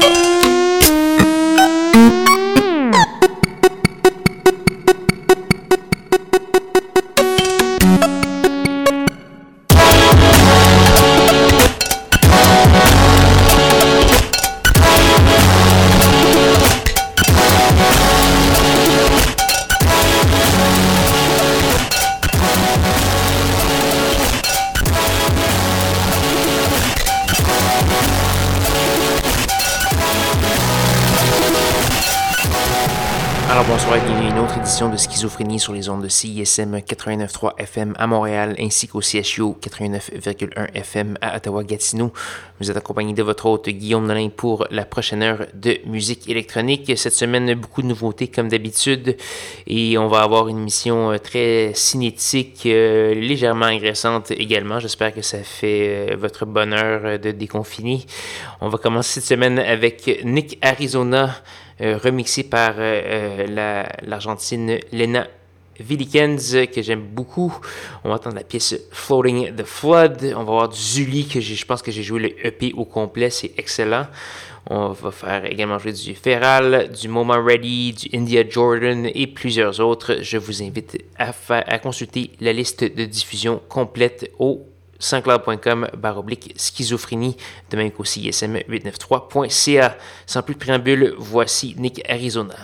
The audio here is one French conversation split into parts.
de Schizophrénie sur les ondes de CISM 89.3 FM à Montréal ainsi qu'au CHU 89.1 FM à Ottawa-Gatineau. Vous êtes accompagné de votre hôte Guillaume Nolin pour la prochaine heure de musique électronique. Cette semaine, beaucoup de nouveautés comme d'habitude et on va avoir une émission euh, très cinétique, euh, légèrement agressante également. J'espère que ça fait euh, votre bonheur de déconfiner. On va commencer cette semaine avec Nick Arizona. Euh, remixé par euh, euh, l'Argentine Lena Villikens, que j'aime beaucoup. On va entendre la pièce Floating the Flood. On va voir du Zully, que je pense que j'ai joué le EP au complet, c'est excellent. On va faire également jouer du Feral, du Moma Ready, du India Jordan et plusieurs autres. Je vous invite à consulter la liste de diffusion complète au sanscloud.com baroblique schizophrénie, de même qu'aussi ism893.ca. Sans plus de préambule, voici Nick Arizona.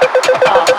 哈哈哈哈。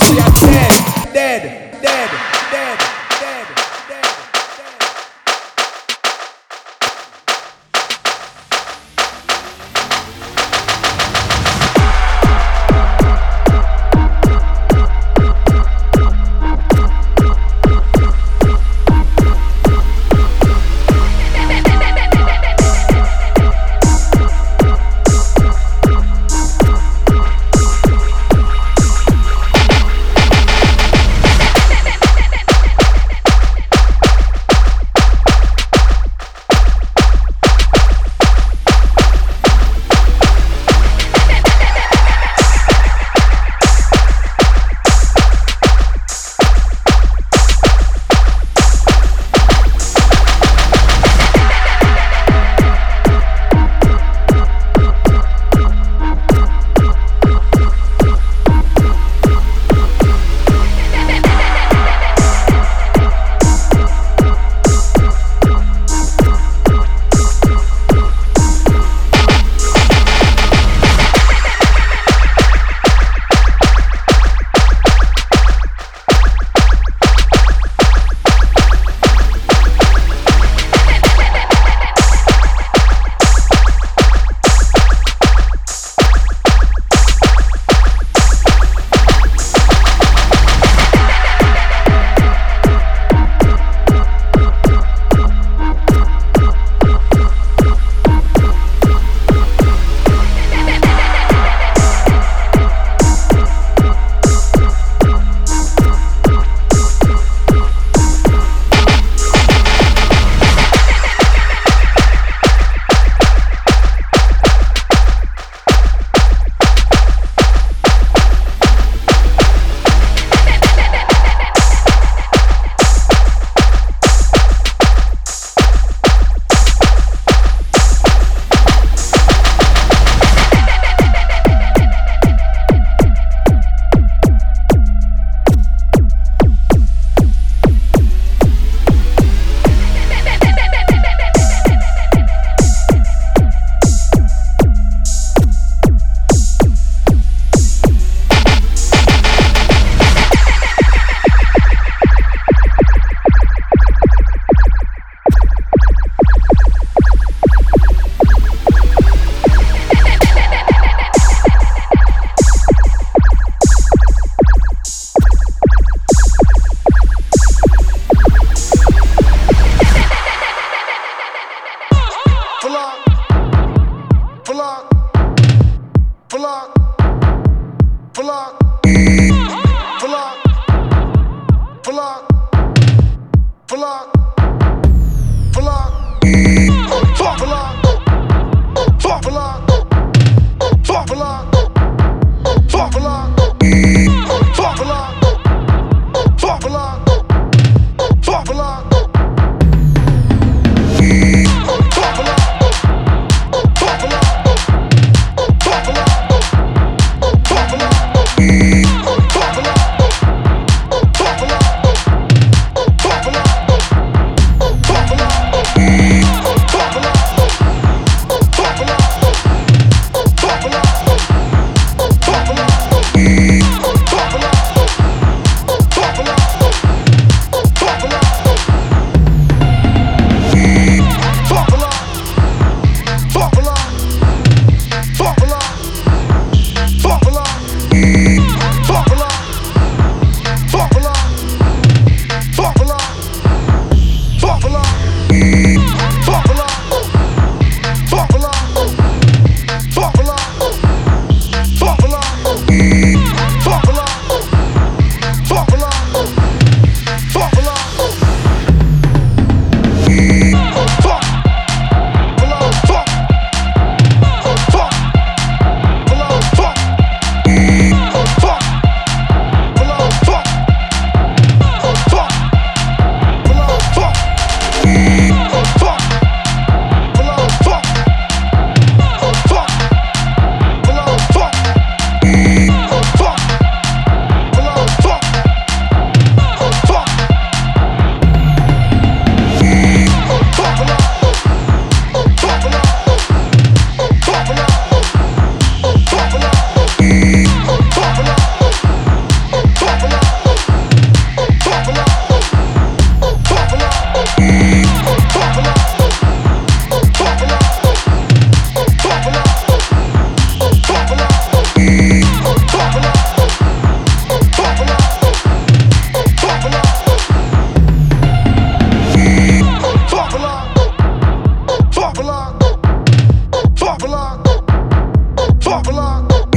Yeah. Fuck block. Fuck block.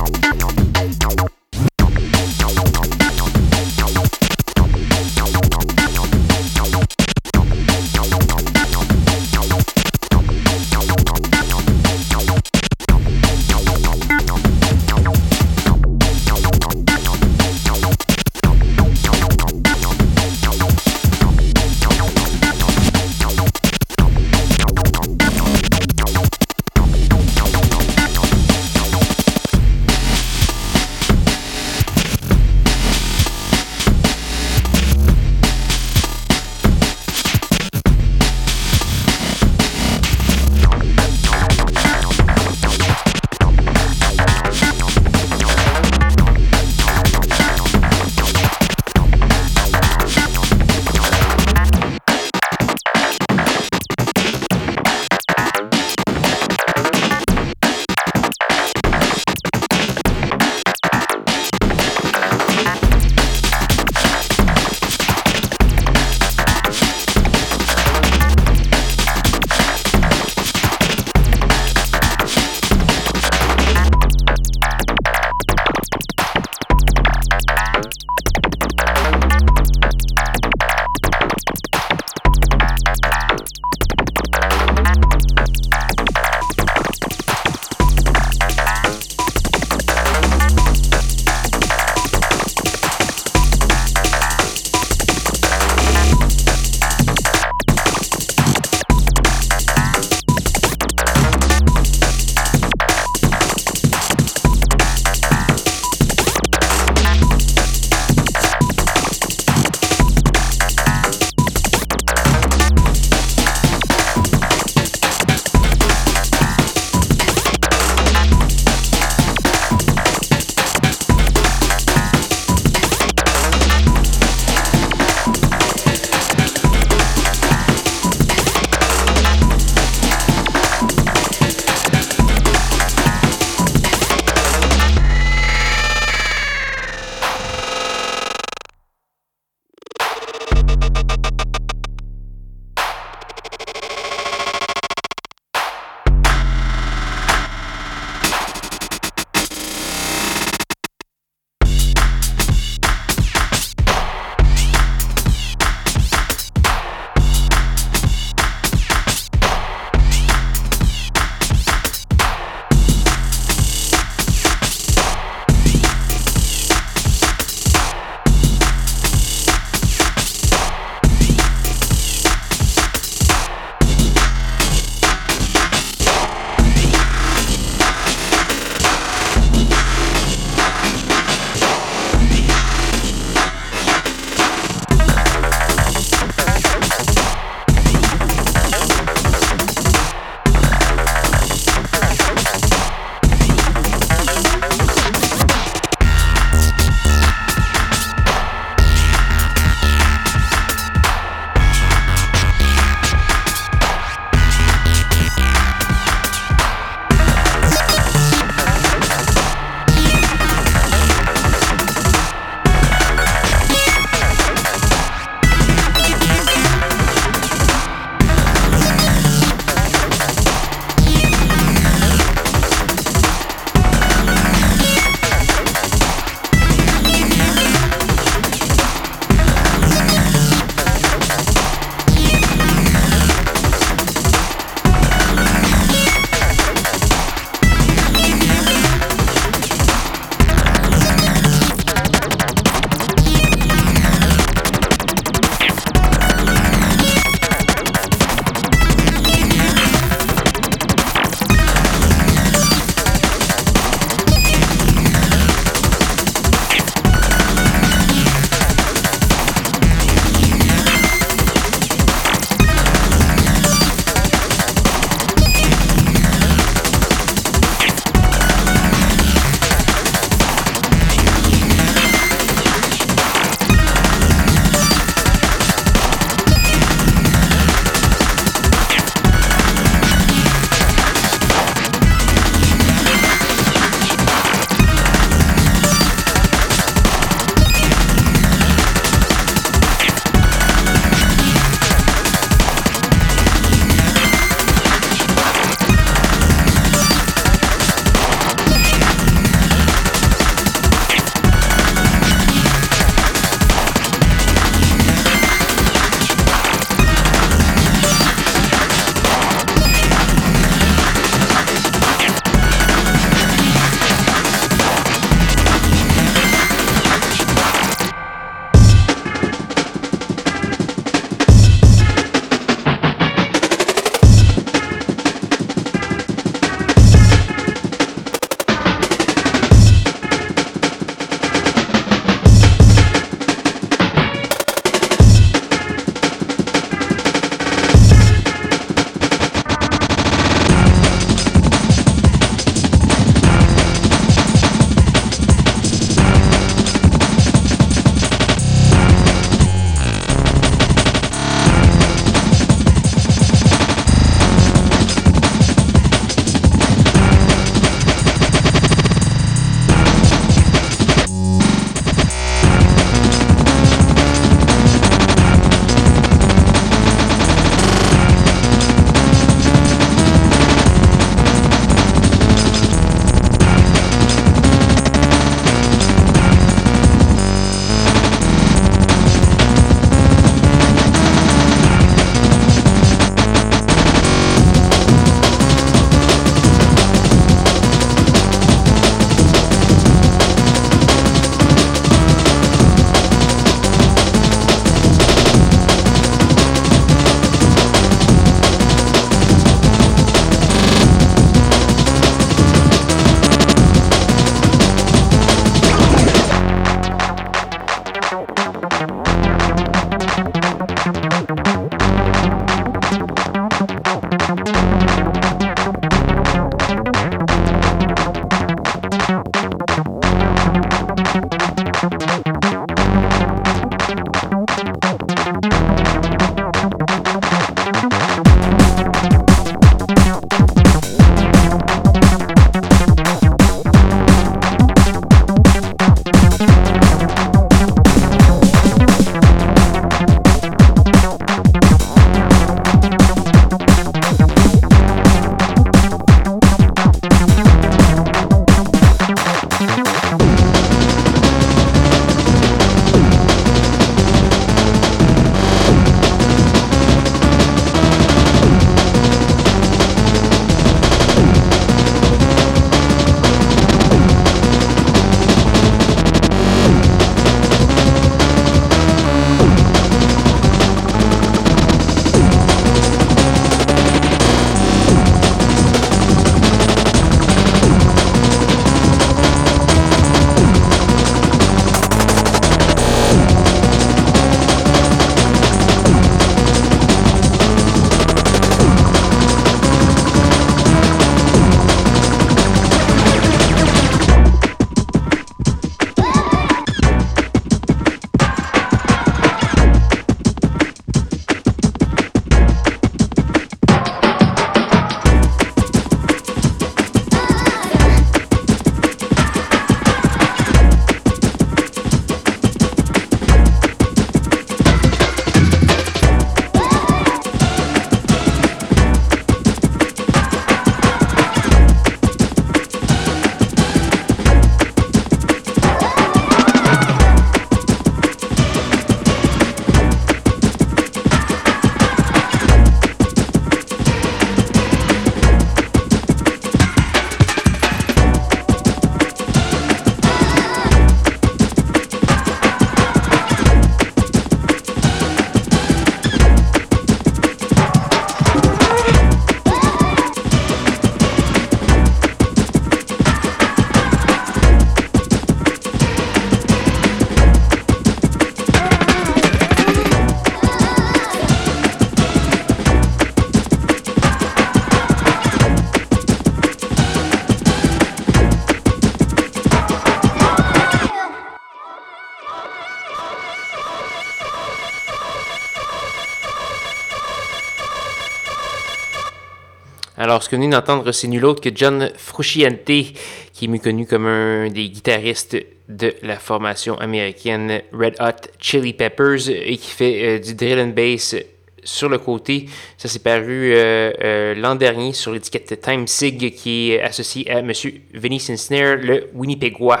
Alors, ce que nous d'entendre, c'est nul autre que John Frusciante, qui est mieux connu comme un des guitaristes de la formation américaine Red Hot Chili Peppers et qui fait euh, du drill and bass sur le côté. Ça s'est paru euh, euh, l'an dernier sur l'étiquette Time Sig qui est associée à M. Vinnie Snare, le Winnipégois.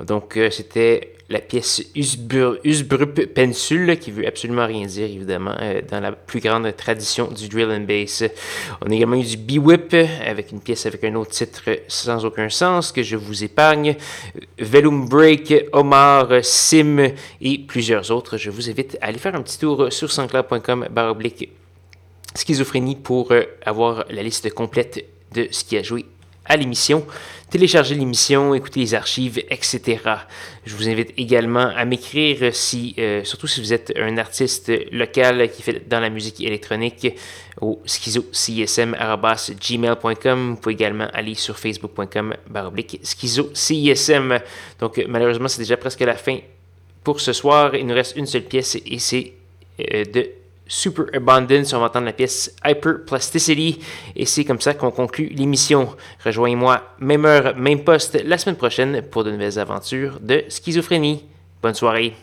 Donc, c'était la pièce Usbrup Pensul, qui veut absolument rien dire, évidemment, euh, dans la plus grande tradition du drill and bass. On a également eu du B-Whip, avec une pièce avec un autre titre sans aucun sens, que je vous épargne. Velum Break, Omar, Sim et plusieurs autres. Je vous invite à aller faire un petit tour sur sanscloud.com baroblique schizophrénie pour euh, avoir la liste complète de ce qui a joué à l'émission télécharger l'émission, écouter les archives, etc. Je vous invite également à m'écrire si, euh, surtout si vous êtes un artiste local qui fait dans la musique électronique au schizocism.gmail.com. Vous pouvez également aller sur facebook.com baroblique schizocism. Donc malheureusement, c'est déjà presque la fin pour ce soir. Il nous reste une seule pièce et c'est euh, de Super Abundance. On va entendre la pièce Hyperplasticity. Et c'est comme ça qu'on conclut l'émission. Rejoignez-moi, même heure, même poste, la semaine prochaine pour de nouvelles aventures de schizophrénie. Bonne soirée.